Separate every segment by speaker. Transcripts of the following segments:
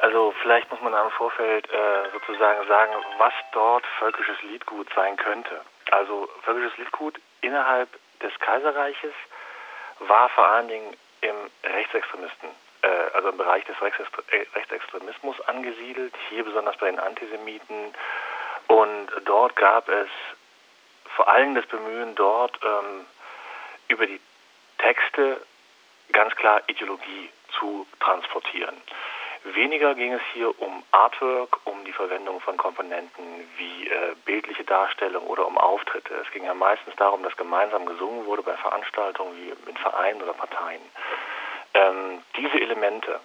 Speaker 1: Also vielleicht muss man im Vorfeld äh, sozusagen sagen, was dort völkisches Liedgut sein könnte. Also völkisches Liedgut innerhalb des Kaiserreiches war vor allen Dingen im Rechtsextremisten, äh, also im Bereich des äh, Rechtsextremismus angesiedelt, hier besonders bei den Antisemiten. Und dort gab es vor allem das Bemühen, dort ähm, über die Texte ganz klar Ideologie zu transportieren. Weniger ging es hier um Artwork, um die Verwendung von Komponenten wie äh, bildliche Darstellung oder um Auftritte. Es ging ja meistens darum, dass gemeinsam gesungen wurde bei Veranstaltungen wie mit Vereinen oder Parteien. Ähm, diese Elemente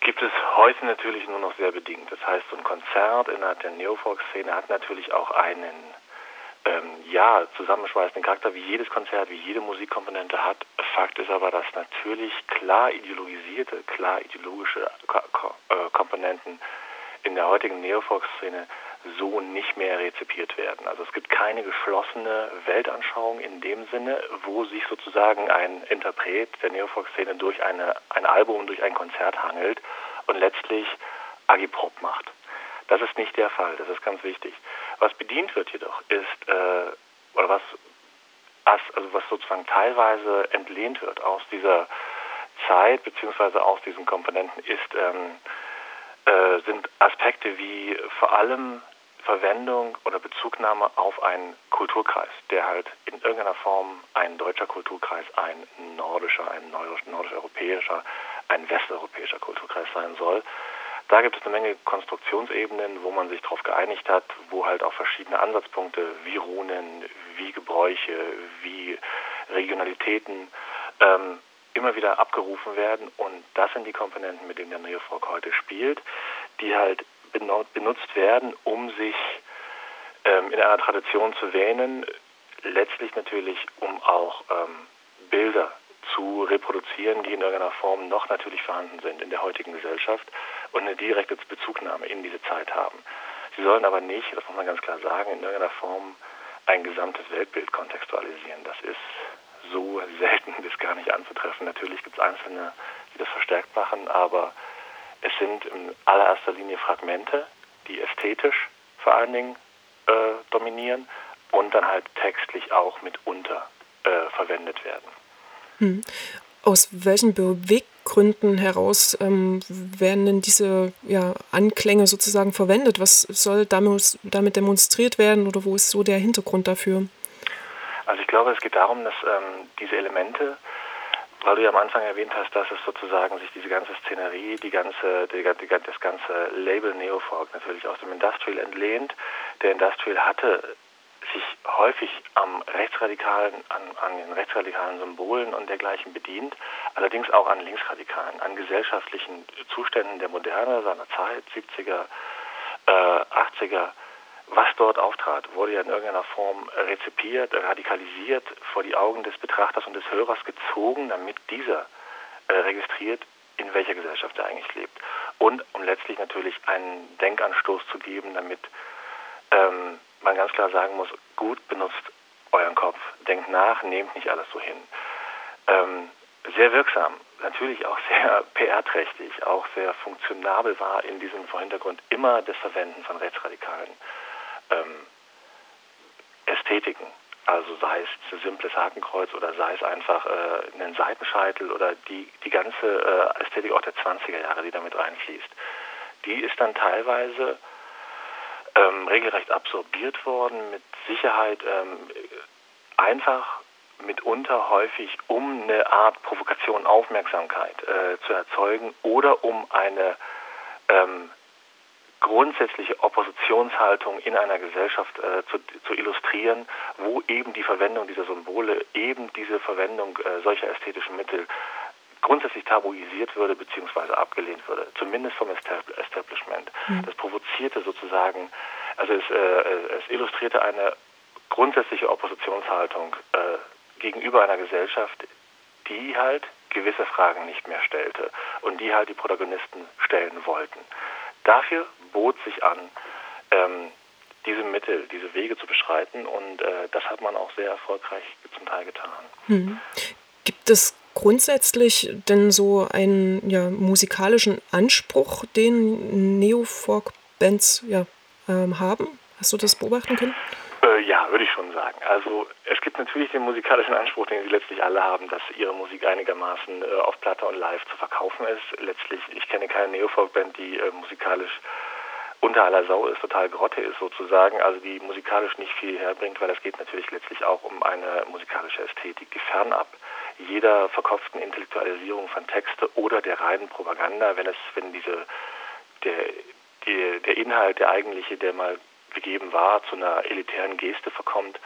Speaker 1: gibt es heute natürlich nur noch sehr bedingt. Das heißt, so ein Konzert innerhalb der Neofolk-Szene hat natürlich auch einen ähm, ja, zusammenschweißenden Charakter wie jedes Konzert, wie jede Musikkomponente hat. Fakt ist aber, dass natürlich klar ideologisierte, klar ideologische äh, Komponenten in der heutigen Neofolk-Szene so nicht mehr rezipiert werden. Also es gibt keine geschlossene Weltanschauung in dem Sinne, wo sich sozusagen ein Interpret der Neofolk-Szene durch eine, ein Album, durch ein Konzert hangelt und letztlich Agiprop macht. Das ist nicht der Fall, das ist ganz wichtig. Was bedient wird jedoch ist, äh, oder was, also was sozusagen teilweise entlehnt wird aus dieser Zeit beziehungsweise aus diesen Komponenten ist, ähm, äh, sind Aspekte wie vor allem Verwendung oder Bezugnahme auf einen Kulturkreis, der halt in irgendeiner Form ein deutscher Kulturkreis, ein nordischer, ein nordisch-europäischer, ein westeuropäischer Kulturkreis sein soll. Da gibt es eine Menge Konstruktionsebenen, wo man sich darauf geeinigt hat, wo halt auch verschiedene Ansatzpunkte wie Runen, wie Gebräuche, wie Regionalitäten ähm, immer wieder abgerufen werden. Und das sind die Komponenten, mit denen der Neofolk heute spielt, die halt benutzt werden, um sich ähm, in einer Tradition zu wähnen, letztlich natürlich, um auch ähm, Bilder zu reproduzieren, die in irgendeiner Form noch natürlich vorhanden sind in der heutigen Gesellschaft und eine direkte Bezugnahme in diese Zeit haben. Sie sollen aber nicht, das muss man ganz klar sagen, in irgendeiner Form ein gesamtes Weltbild kontextualisieren. Das ist so selten bis gar nicht anzutreffen. Natürlich gibt es Einzelne, die das verstärkt machen, aber es sind in allererster Linie Fragmente, die ästhetisch vor allen Dingen äh, dominieren und dann halt textlich auch mitunter äh, verwendet werden.
Speaker 2: Hm. Aus welchen Beweggründen heraus ähm, werden denn diese ja, Anklänge sozusagen verwendet? Was soll damit, damit demonstriert werden oder wo ist so der Hintergrund dafür?
Speaker 1: Also ich glaube, es geht darum, dass ähm, diese Elemente, weil du ja am Anfang erwähnt hast, dass es sozusagen sich diese ganze Szenerie, die ganze, die, die, das ganze Label Neofolk natürlich aus dem Industrial entlehnt. Der Industrial hatte sich häufig am rechtsradikalen, an, an, den rechtsradikalen Symbolen und dergleichen bedient, allerdings auch an linksradikalen, an gesellschaftlichen Zuständen der Moderne seiner Zeit, 70er, äh, 80er. Was dort auftrat, wurde ja in irgendeiner Form rezipiert, radikalisiert, vor die Augen des Betrachters und des Hörers gezogen, damit dieser äh, registriert, in welcher Gesellschaft er eigentlich lebt. Und um letztlich natürlich einen Denkanstoß zu geben, damit ähm, man ganz klar sagen muss, gut benutzt euren Kopf, denkt nach, nehmt nicht alles so hin. Ähm, sehr wirksam, natürlich auch sehr PR-trächtig, auch sehr funktionabel war in diesem Hintergrund immer das Verwenden von rechtsradikalen ähm, Ästhetiken. Also sei es ein simples Hakenkreuz oder sei es einfach äh, ein Seitenscheitel oder die, die ganze äh, Ästhetik auch der 20er Jahre, die damit reinfließt. Die ist dann teilweise ähm, regelrecht absorbiert worden, mit Sicherheit ähm, einfach mitunter häufig, um eine Art Provokation, Aufmerksamkeit äh, zu erzeugen oder um eine ähm, grundsätzliche Oppositionshaltung in einer Gesellschaft äh, zu, zu, illustrieren, wo eben die Verwendung dieser Symbole, eben diese Verwendung äh, solcher ästhetischen Mittel grundsätzlich tabuisiert würde bzw. abgelehnt würde, zumindest vom Establishment. Mhm. Das provozierte sozusagen, also es, äh, es illustrierte eine grundsätzliche Oppositionshaltung äh, gegenüber einer Gesellschaft, die halt gewisse Fragen nicht mehr stellte und die halt die Protagonisten stellen wollten. Dafür bot sich an, ähm, diese Mittel, diese Wege zu beschreiten und äh, das hat man auch sehr erfolgreich zum Teil getan.
Speaker 2: Hm. Gibt es grundsätzlich denn so einen ja, musikalischen Anspruch, den Neofolk-Bands ja, ähm, haben? Hast du das beobachten können?
Speaker 1: Äh, ja, würde ich schon sagen. Also es gibt natürlich den musikalischen Anspruch, den sie letztlich alle haben, dass ihre Musik einigermaßen äh, auf Platte und live zu verkaufen ist. Letztlich, ich kenne keine Neofolk-Band, die äh, musikalisch unter aller Sau ist, total Grotte ist sozusagen, also die musikalisch nicht viel herbringt, weil es geht natürlich letztlich auch um eine musikalische Ästhetik, die fernab jeder verkopften Intellektualisierung von Texte oder der reinen Propaganda, wenn es, wenn diese der, die, der Inhalt, der eigentliche, der mal gegeben war, zu einer elitären Geste verkommt,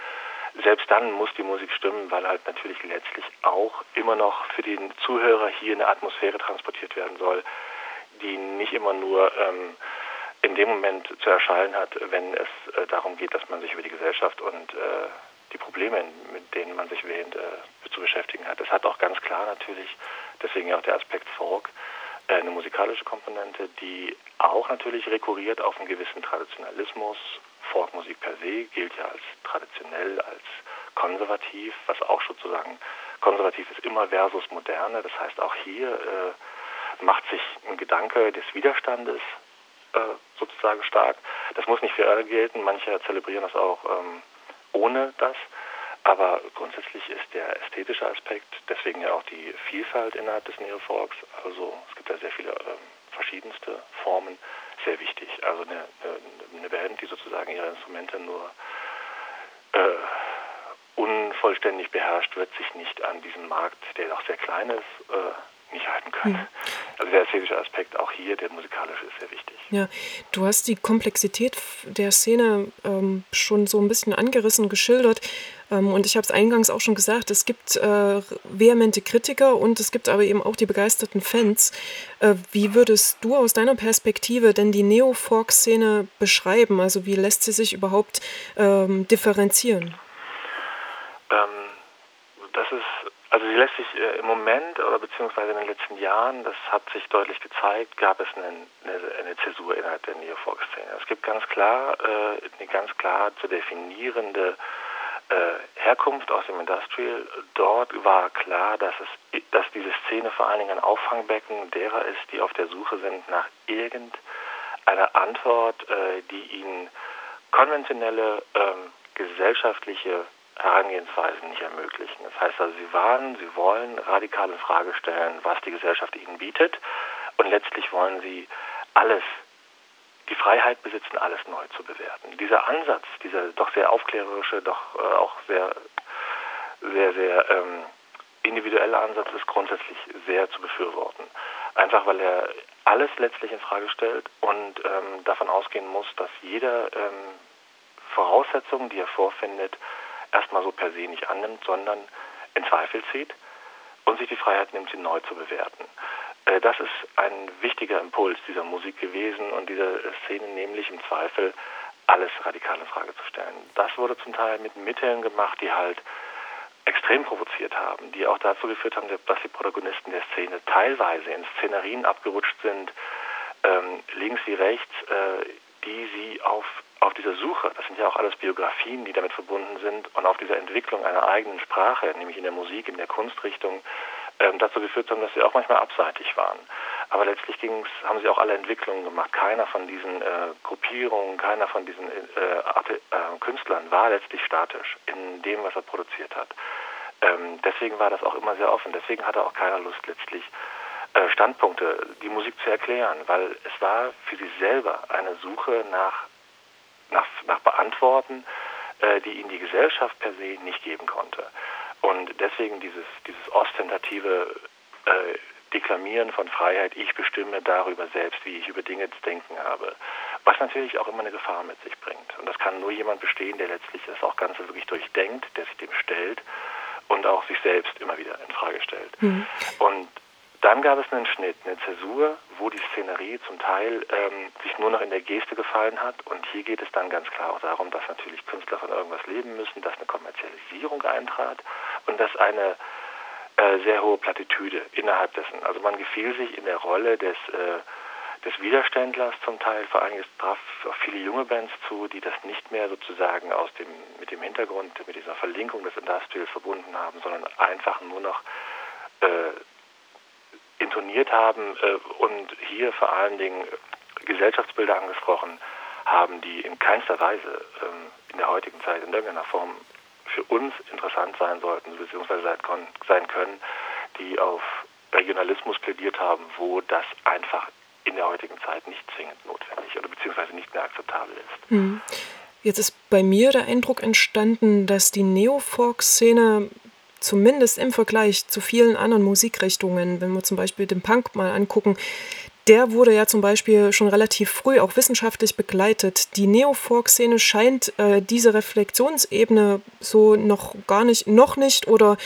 Speaker 1: selbst dann muss die Musik stimmen, weil halt natürlich letztlich auch immer noch für den Zuhörer hier eine Atmosphäre transportiert werden soll, die nicht immer nur ähm, in dem Moment zu erscheinen hat, wenn es äh, darum geht, dass man sich über die Gesellschaft und äh, die Probleme, mit denen man sich wähnt, äh, zu beschäftigen hat. Es hat auch ganz klar natürlich, deswegen auch der Aspekt Folk, äh, eine musikalische Komponente, die auch natürlich rekurriert auf einen gewissen Traditionalismus. Folkmusik per se gilt ja als traditionell, als konservativ, was auch sozusagen konservativ ist immer versus moderne. Das heißt, auch hier äh, macht sich ein Gedanke des Widerstandes äh, sozusagen stark. Das muss nicht für alle gelten. Manche zelebrieren das auch ähm, ohne das. Aber grundsätzlich ist der ästhetische Aspekt, deswegen ja auch die Vielfalt innerhalb des Neofolks, also es gibt ja sehr viele ähm, verschiedenste Formen, sehr wichtig. Also eine, eine, Band, die sozusagen ihre Instrumente nur äh, unvollständig beherrscht, wird sich nicht an diesem Markt, der doch sehr klein ist, äh, nicht halten können. Also der ästhetische Aspekt auch hier, der musikalische, ist sehr wichtig.
Speaker 2: Ja, du hast die Komplexität der Szene ähm, schon so ein bisschen angerissen, geschildert. Ähm, und ich habe es eingangs auch schon gesagt, es gibt äh, vehemente Kritiker und es gibt aber eben auch die begeisterten Fans. Äh, wie würdest du aus deiner Perspektive denn die Neo-Folk-Szene beschreiben? Also wie lässt sie sich überhaupt ähm, differenzieren?
Speaker 1: Ähm, das ist also sie lässt sich äh, im Moment oder beziehungsweise in den letzten Jahren, das hat sich deutlich gezeigt, gab es eine, eine, Zäsur innerhalb der Neofolk-Szene. Es gibt ganz klar äh, eine ganz klar zu definierende äh, Herkunft aus dem Industrial. Dort war klar, dass es, dass diese Szene vor allen Dingen ein Auffangbecken derer ist, die auf der Suche sind nach irgendeiner Antwort, die ihnen konventionelle ähm, gesellschaftliche Herangehensweisen nicht ermöglichen. Das heißt also, sie waren, sie wollen radikal in Frage stellen, was die Gesellschaft ihnen bietet und letztlich wollen sie alles, die Freiheit besitzen, alles neu zu bewerten. Dieser Ansatz, dieser doch sehr aufklärerische, doch äh, auch sehr, sehr, sehr ähm, individuelle Ansatz ist grundsätzlich sehr zu befürworten. Einfach weil er alles letztlich in Frage stellt und ähm, davon ausgehen muss, dass jede ähm, Voraussetzung, die er vorfindet, erstmal so per se nicht annimmt, sondern in Zweifel zieht und sich die Freiheit nimmt, sie neu zu bewerten. Äh, das ist ein wichtiger Impuls dieser Musik gewesen und dieser Szene, nämlich im Zweifel alles radikal in Frage zu stellen. Das wurde zum Teil mit Mitteln gemacht, die halt extrem provoziert haben, die auch dazu geführt haben, dass die Protagonisten der Szene teilweise in Szenarien abgerutscht sind, ähm, links wie rechts, äh, die sie auf auf dieser Suche, das sind ja auch alles Biografien, die damit verbunden sind, und auf dieser Entwicklung einer eigenen Sprache, nämlich in der Musik, in der Kunstrichtung, ähm, dazu geführt haben, dass sie auch manchmal abseitig waren. Aber letztlich ging's, haben sie auch alle Entwicklungen gemacht. Keiner von diesen äh, Gruppierungen, keiner von diesen äh, äh, Künstlern war letztlich statisch in dem, was er produziert hat. Ähm, deswegen war das auch immer sehr offen. Deswegen hatte auch keiner Lust letztlich Standpunkte, die Musik zu erklären, weil es war für sie selber eine Suche nach nach, nach Beantworten, äh, die ihnen die Gesellschaft per se nicht geben konnte. Und deswegen dieses, dieses ostentative äh, Deklamieren von Freiheit, ich bestimme darüber selbst, wie ich über Dinge zu denken habe, was natürlich auch immer eine Gefahr mit sich bringt. Und das kann nur jemand bestehen, der letztlich das auch Ganze wirklich durchdenkt, der sich dem stellt und auch sich selbst immer wieder in Frage stellt. Mhm. Und dann gab es einen Schnitt, eine Zäsur, wo die Szenerie zum Teil ähm, sich nur noch in der Geste gefallen hat. Und hier geht es dann ganz klar auch darum, dass natürlich Künstler von irgendwas leben müssen, dass eine Kommerzialisierung eintrat und dass eine äh, sehr hohe Plattitüde innerhalb dessen. Also man gefiel sich in der Rolle des, äh, des Widerständlers zum Teil. Vor allem es traf auch viele junge Bands zu, die das nicht mehr sozusagen aus dem, mit dem Hintergrund, mit dieser Verlinkung des Industrials verbunden haben, sondern einfach nur noch äh, intoniert haben äh, und hier vor allen Dingen Gesellschaftsbilder angesprochen haben, die in keinster Weise ähm, in der heutigen Zeit in irgendeiner Form für uns interessant sein sollten, beziehungsweise sein können, die auf Regionalismus plädiert haben, wo das einfach in der heutigen Zeit nicht zwingend notwendig oder beziehungsweise nicht mehr akzeptabel ist.
Speaker 2: Hm. Jetzt ist bei mir der Eindruck entstanden, dass die Neofolk-Szene zumindest im Vergleich zu vielen anderen Musikrichtungen, wenn wir zum Beispiel den Punk mal angucken, der wurde ja zum Beispiel schon relativ früh auch wissenschaftlich begleitet. Die Neofolk-Szene scheint äh, diese Reflexionsebene so noch gar nicht, noch nicht oder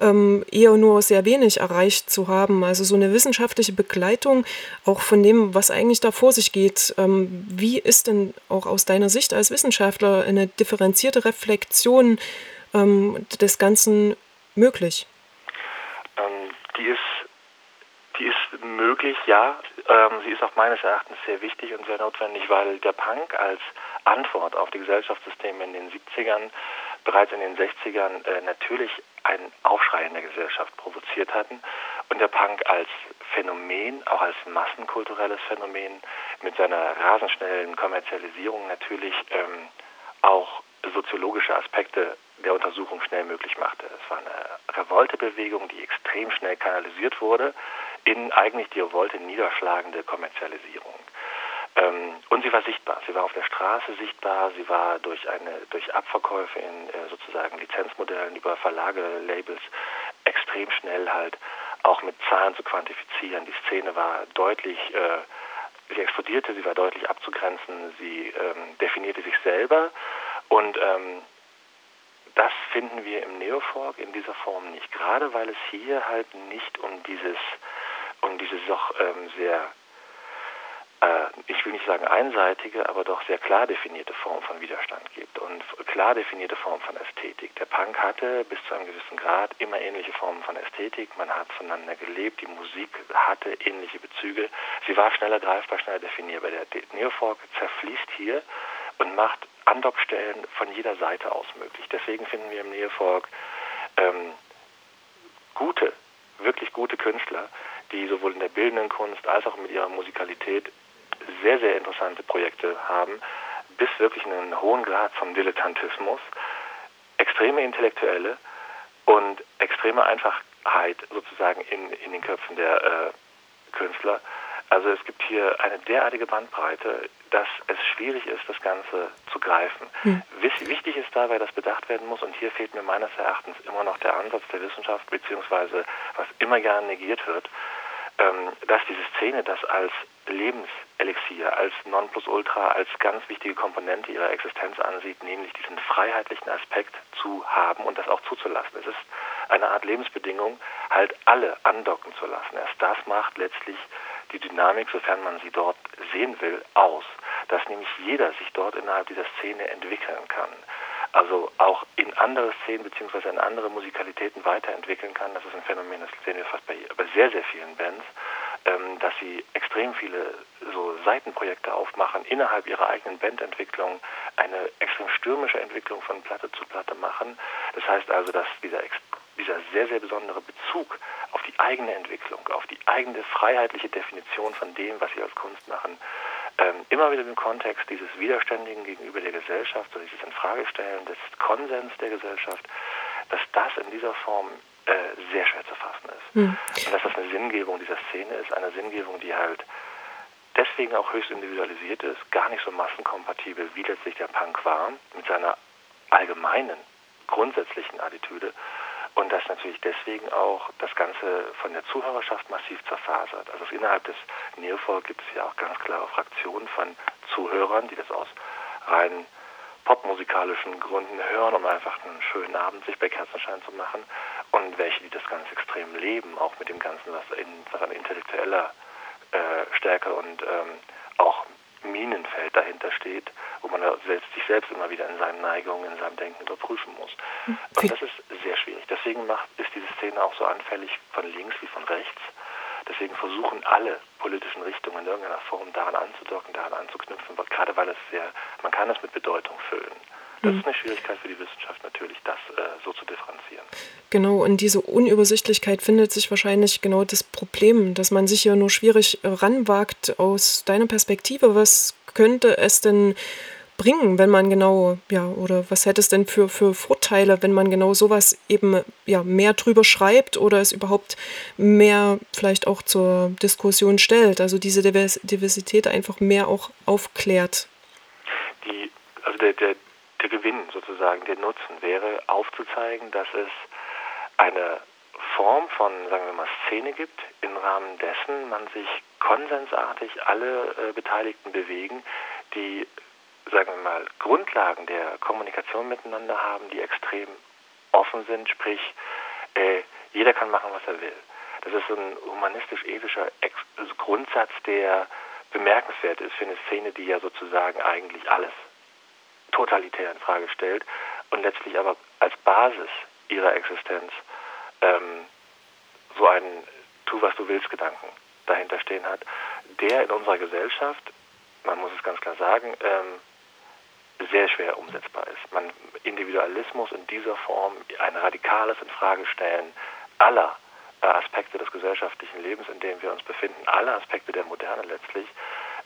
Speaker 2: ähm, eher nur sehr wenig erreicht zu haben. Also so eine wissenschaftliche Begleitung auch von dem, was eigentlich da vor sich geht. Ähm, wie ist denn auch aus deiner Sicht als Wissenschaftler eine differenzierte Reflexion ähm, des Ganzen möglich?
Speaker 1: Ähm, die ist die ist möglich, ja. Ähm, sie ist auch meines Erachtens sehr wichtig und sehr notwendig, weil der Punk als Antwort auf die Gesellschaftssysteme in den 70ern, bereits in den 60ern äh, natürlich einen Aufschrei in der Gesellschaft provoziert hatten und der Punk als Phänomen, auch als massenkulturelles Phänomen mit seiner rasend Kommerzialisierung natürlich ähm, auch soziologische Aspekte der Untersuchung schnell möglich machte. Es war eine Revoltebewegung, die extrem schnell kanalisiert wurde in eigentlich die Revolte niederschlagende Kommerzialisierung. Ähm, und sie war sichtbar. Sie war auf der Straße sichtbar. Sie war durch eine durch Abverkäufe in äh, sozusagen Lizenzmodellen über Verlage, Labels extrem schnell halt auch mit Zahlen zu quantifizieren. Die Szene war deutlich äh, sie explodierte, sie war deutlich abzugrenzen, sie ähm, definierte sich selber und ähm, das finden wir im Neofolk in dieser Form nicht, gerade weil es hier halt nicht um dieses um diese doch ähm, sehr, äh, ich will nicht sagen einseitige, aber doch sehr klar definierte Form von Widerstand gibt und klar definierte Form von Ästhetik. Der Punk hatte bis zu einem gewissen Grad immer ähnliche Formen von Ästhetik. Man hat voneinander gelebt, die Musik hatte ähnliche Bezüge. Sie war schneller greifbar, schneller definierbar. Der Neofolk zerfließt hier und macht Andockstellen von jeder Seite aus möglich. Deswegen finden wir im Neofolk ähm, gute, wirklich gute Künstler, die sowohl in der bildenden Kunst als auch mit ihrer Musikalität sehr, sehr interessante Projekte haben, bis wirklich einen hohen Grad von Dilettantismus, extreme Intellektuelle und extreme Einfachheit sozusagen in, in den Köpfen der äh, Künstler. Also es gibt hier eine derartige Bandbreite, dass es schwierig ist, das Ganze zu greifen. Hm. Wichtig ist dabei, dass bedacht werden muss, und hier fehlt mir meines Erachtens immer noch der Ansatz der Wissenschaft, beziehungsweise was immer gern negiert wird, ähm, dass diese Szene das als Lebenselixier, als Nonplusultra, als ganz wichtige Komponente ihrer Existenz ansieht, nämlich diesen freiheitlichen Aspekt zu haben und das auch zuzulassen. Es ist eine Art Lebensbedingung, halt alle andocken zu lassen. Erst das macht letztlich die Dynamik, sofern man sie dort sehen will, aus, dass nämlich jeder sich dort innerhalb dieser Szene entwickeln kann also auch in andere Szenen beziehungsweise in andere Musikalitäten weiterentwickeln kann. Das ist ein Phänomen, das sehen wir fast bei, bei sehr, sehr vielen Bands, ähm, dass sie extrem viele so Seitenprojekte aufmachen, innerhalb ihrer eigenen Bandentwicklung eine extrem stürmische Entwicklung von Platte zu Platte machen. Das heißt also, dass dieser, dieser sehr, sehr besondere Bezug auf die eigene Entwicklung, auf die eigene freiheitliche Definition von dem, was sie als Kunst machen, ähm, immer wieder im Kontext dieses Widerständigen gegenüber der Gesellschaft oder dieses Infragestellen des Konsens der Gesellschaft, dass das in dieser Form äh, sehr schwer zu fassen ist. Mhm. Und dass das eine Sinngebung dieser Szene ist, eine Sinngebung, die halt deswegen auch höchst individualisiert ist, gar nicht so massenkompatibel, wie letztlich der Punk war, mit seiner allgemeinen, grundsätzlichen Attitüde, und dass natürlich deswegen auch das Ganze von der Zuhörerschaft massiv zerfasert. Also innerhalb des Neofolk gibt es ja auch ganz klare Fraktionen von Zuhörern, die das aus rein popmusikalischen Gründen hören, um einfach einen schönen Abend sich bei Kerzenschein zu machen und welche, die das ganz extrem leben, auch mit dem Ganzen, was, in, was an intellektueller äh, Stärke und ähm, auch Minenfeld dahinter steht, wo man selbst, sich selbst immer wieder in seinen Neigungen, in seinem Denken überprüfen muss. Und das ist sehr schwierig. Deswegen macht, ist diese Szene auch so anfällig von links wie von rechts. Deswegen versuchen alle politischen Richtungen in irgendeiner Form daran anzudocken, daran anzuknüpfen, gerade weil es sehr, man kann es mit Bedeutung füllen. Das mhm. ist eine Schwierigkeit für die Wissenschaft natürlich, das äh, so zu differenzieren.
Speaker 2: Genau, und diese Unübersichtlichkeit findet sich wahrscheinlich genau das Problem, dass man sich ja nur schwierig ranwagt aus deiner Perspektive. Was könnte es denn bringen, wenn man genau, ja, oder was hätte es denn für, für Vorteile, wenn man genau sowas eben ja, mehr drüber schreibt oder es überhaupt mehr vielleicht auch zur Diskussion stellt, also diese Diversität einfach mehr auch aufklärt?
Speaker 1: Die, also der, der, der Gewinn sozusagen, der Nutzen wäre aufzuzeigen, dass es eine Form von, sagen wir mal, Szene gibt, im Rahmen dessen man sich konsensartig alle äh, Beteiligten bewegen, die sagen wir mal, Grundlagen der Kommunikation miteinander haben, die extrem offen sind, sprich, äh, jeder kann machen, was er will. Das ist ein humanistisch-ethischer also Grundsatz, der bemerkenswert ist für eine Szene, die ja sozusagen eigentlich alles totalitär in Frage stellt und letztlich aber als Basis ihrer Existenz ähm, so einen Tu, was du willst Gedanken dahinter stehen hat, der in unserer Gesellschaft, man muss es ganz klar sagen, ähm, sehr schwer umsetzbar ist. Man Individualismus in dieser Form, ein radikales Infragestellen aller äh, Aspekte des gesellschaftlichen Lebens, in dem wir uns befinden, alle Aspekte der Moderne letztlich,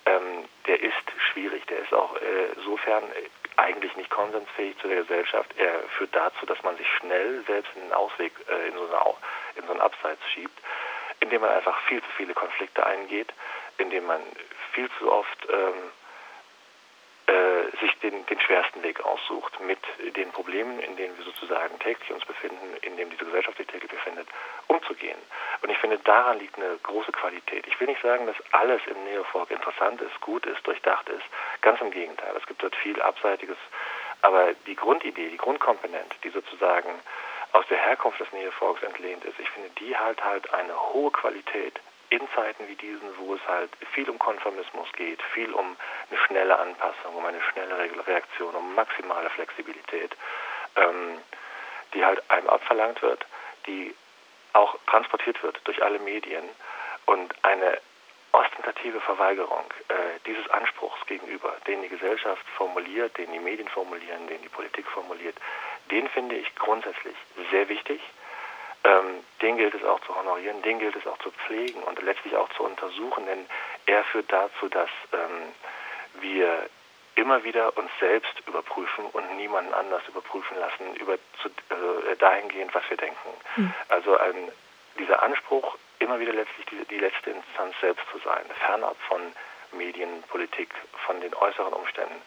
Speaker 1: ähm, der ist schwierig. Der ist auch äh, insofern eigentlich nicht konsensfähig zu der Gesellschaft. Er führt dazu, dass man sich schnell selbst in einen Ausweg, äh, in, so eine, in so einen Abseits schiebt, indem man einfach viel zu viele Konflikte eingeht, indem man viel zu oft ähm, äh, sich den, den schwersten Weg aussucht, mit den Problemen, in denen wir sozusagen täglich uns befinden, in denen diese Gesellschaft sich täglich befindet, umzugehen. Und ich finde, daran liegt eine große Qualität. Ich will nicht sagen, dass alles im Neofolk interessant ist, gut ist, durchdacht ist. Ganz im Gegenteil. Es gibt dort viel Abseitiges. Aber die Grundidee, die Grundkomponente, die sozusagen aus der Herkunft des Neofolks entlehnt ist, ich finde, die halt halt eine hohe Qualität in Zeiten wie diesen, wo es halt viel um Konformismus geht, viel um eine schnelle Anpassung, um eine schnelle Reaktion, um maximale Flexibilität, ähm, die halt einem abverlangt wird, die auch transportiert wird durch alle Medien und eine ostentative Verweigerung äh, dieses Anspruchs gegenüber, den die Gesellschaft formuliert, den die Medien formulieren, den die Politik formuliert, den finde ich grundsätzlich sehr wichtig ähm, den gilt es auch zu honorieren, den gilt es auch zu pflegen und letztlich auch zu untersuchen, denn er führt dazu, dass ähm, wir immer wieder uns selbst überprüfen und niemanden anders überprüfen lassen, über zu, äh, dahingehend, was wir denken. Mhm. Also ein, dieser Anspruch, immer wieder letztlich die, die letzte Instanz selbst zu sein, fernab von Medien, Politik, von den äußeren Umständen.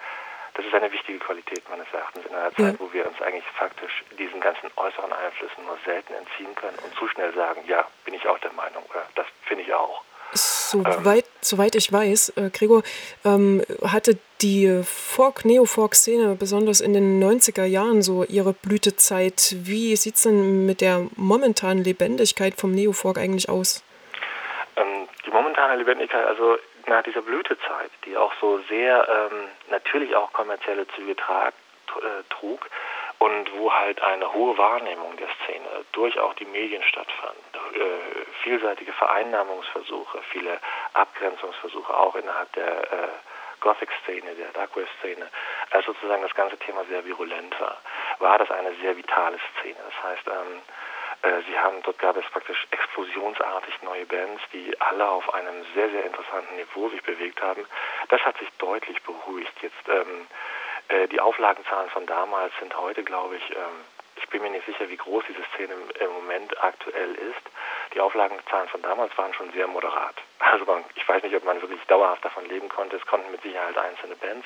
Speaker 1: Das ist eine wichtige Qualität meines Erachtens in einer Zeit, ja. wo wir uns eigentlich faktisch diesen ganzen äußeren Einflüssen nur selten entziehen können und zu schnell sagen, ja, bin ich auch der Meinung oder das finde ich auch.
Speaker 2: Soweit, ähm, soweit ich weiß, äh, Gregor, ähm, hatte die Folk, Neo-Folk-Szene besonders in den 90er Jahren so ihre Blütezeit. Wie sieht es denn mit der momentanen Lebendigkeit vom Neo-Folk eigentlich aus?
Speaker 1: Ähm, die momentane Lebendigkeit, also nach dieser Blütezeit, die auch so sehr ähm, natürlich auch kommerzielle Züge trag, äh, trug und wo halt eine hohe Wahrnehmung der Szene durch auch die Medien stattfand, äh, vielseitige Vereinnahmungsversuche, viele Abgrenzungsversuche auch innerhalb der äh, Gothic-Szene, der Darkwave-Szene, als sozusagen das ganze Thema sehr virulent war, war das eine sehr vitale Szene. Das heißt, ähm, äh, sie haben, dort gab es praktisch explosionsartig neue Bands, die alle auf einem sehr, sehr interessanten Niveau sich bewegt haben. Das hat sich deutlich beruhigt. Jetzt ähm, äh, die Auflagenzahlen von damals sind heute, glaube ich, ähm, ich bin mir nicht sicher, wie groß diese Szene im, im, Moment aktuell ist. Die Auflagenzahlen von damals waren schon sehr moderat. Also man, ich weiß nicht, ob man wirklich dauerhaft davon leben konnte. Es konnten mit Sicherheit einzelne Bands,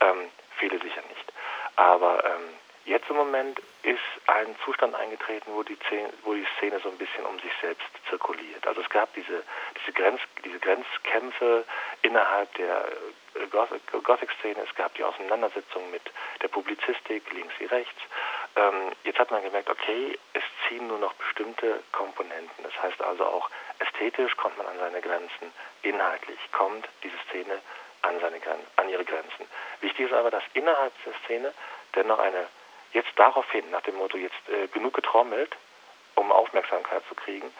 Speaker 1: ähm, viele sicher nicht. Aber ähm, Jetzt im Moment ist ein Zustand eingetreten, wo die, Szene, wo die Szene so ein bisschen um sich selbst zirkuliert. Also es gab diese, diese, Grenz, diese Grenzkämpfe innerhalb der äh, Gothic-Szene, es gab die Auseinandersetzung mit der Publizistik, links wie rechts. Ähm, jetzt hat man gemerkt, okay, es ziehen nur noch bestimmte Komponenten. Das heißt also auch ästhetisch kommt man an seine Grenzen, inhaltlich kommt diese Szene an, seine, an ihre Grenzen. Wichtig ist aber, dass innerhalb der Szene dennoch eine jetzt daraufhin, nach dem Motto, jetzt äh, genug getrommelt, um Aufmerksamkeit zu kriegen,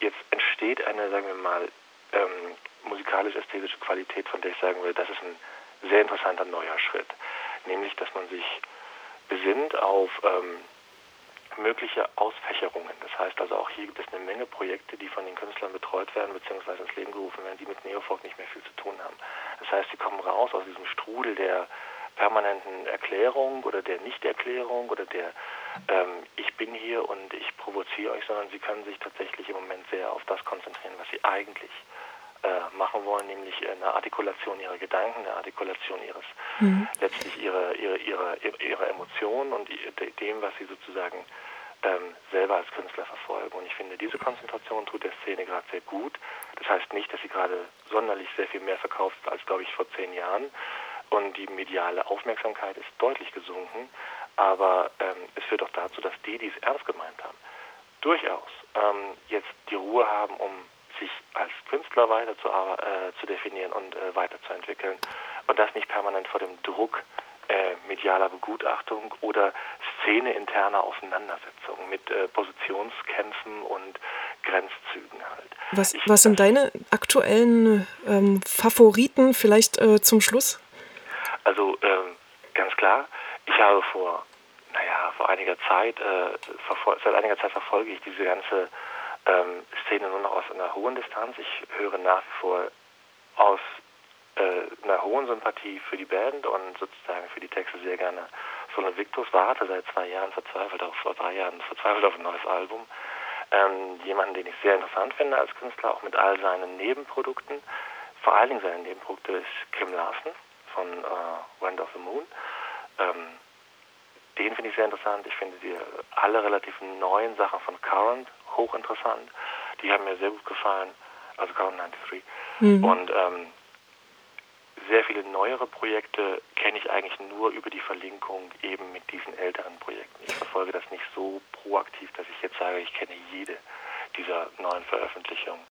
Speaker 1: jetzt entsteht eine, sagen wir mal, ähm, musikalisch-ästhetische Qualität, von der ich sagen würde, das ist ein sehr interessanter neuer Schritt. Nämlich, dass man sich besinnt auf ähm, mögliche Ausfächerungen. Das heißt also auch hier gibt es eine Menge Projekte, die von den Künstlern betreut werden bzw. ins Leben gerufen werden, die mit Neofolk nicht mehr viel zu tun haben. Das heißt, sie kommen raus aus diesem Strudel der permanenten Erklärung oder der Nichterklärung oder der ähm, ich bin hier und ich provoziere euch, sondern sie können sich tatsächlich im Moment sehr auf das konzentrieren, was sie eigentlich äh, machen wollen, nämlich eine Artikulation ihrer Gedanken, eine Artikulation ihres mhm. letztlich ihre, ihre, ihre, ihre Emotionen und dem, was sie sozusagen ähm, selber als Künstler verfolgen. Und ich finde, diese Konzentration tut der Szene gerade sehr gut. Das heißt nicht, dass sie gerade sonderlich sehr viel mehr verkauft als, glaube ich, vor zehn Jahren. Und die mediale Aufmerksamkeit ist deutlich gesunken. Aber ähm, es führt auch dazu, dass die, die es ernst gemeint haben, durchaus ähm, jetzt die Ruhe haben, um sich als Künstler weiter zu, äh, zu definieren und äh, weiterzuentwickeln. Und das nicht permanent vor dem Druck äh, medialer Begutachtung oder szeneinterner Auseinandersetzung mit äh, Positionskämpfen und Grenzzügen halt.
Speaker 2: Was, was sind deine aktuellen ähm, Favoriten vielleicht äh, zum Schluss?
Speaker 1: Also ähm, ganz klar, ich habe vor, naja, vor einiger Zeit, äh, seit einiger Zeit verfolge ich diese ganze ähm, Szene nur noch aus einer hohen Distanz. Ich höre nach wie vor aus äh, einer hohen Sympathie für die Band und sozusagen für die Texte sehr gerne Solo Victus warte seit zwei Jahren verzweifelt auf, vor drei Jahren verzweifelt auf ein neues Album. Ähm, jemanden, den ich sehr interessant finde als Künstler, auch mit all seinen Nebenprodukten. Vor allen Dingen seine Nebenprodukte ist Kim Larsen von äh, Wind of the Moon. Ähm, den finde ich sehr interessant. Ich finde die alle relativ neuen Sachen von Current hochinteressant. Die haben mir sehr gut gefallen. Also Current 93. Mhm. Und ähm, sehr viele neuere Projekte kenne ich eigentlich nur über die Verlinkung eben mit diesen älteren Projekten. Ich verfolge das nicht so proaktiv, dass ich jetzt sage, ich kenne jede dieser neuen Veröffentlichungen.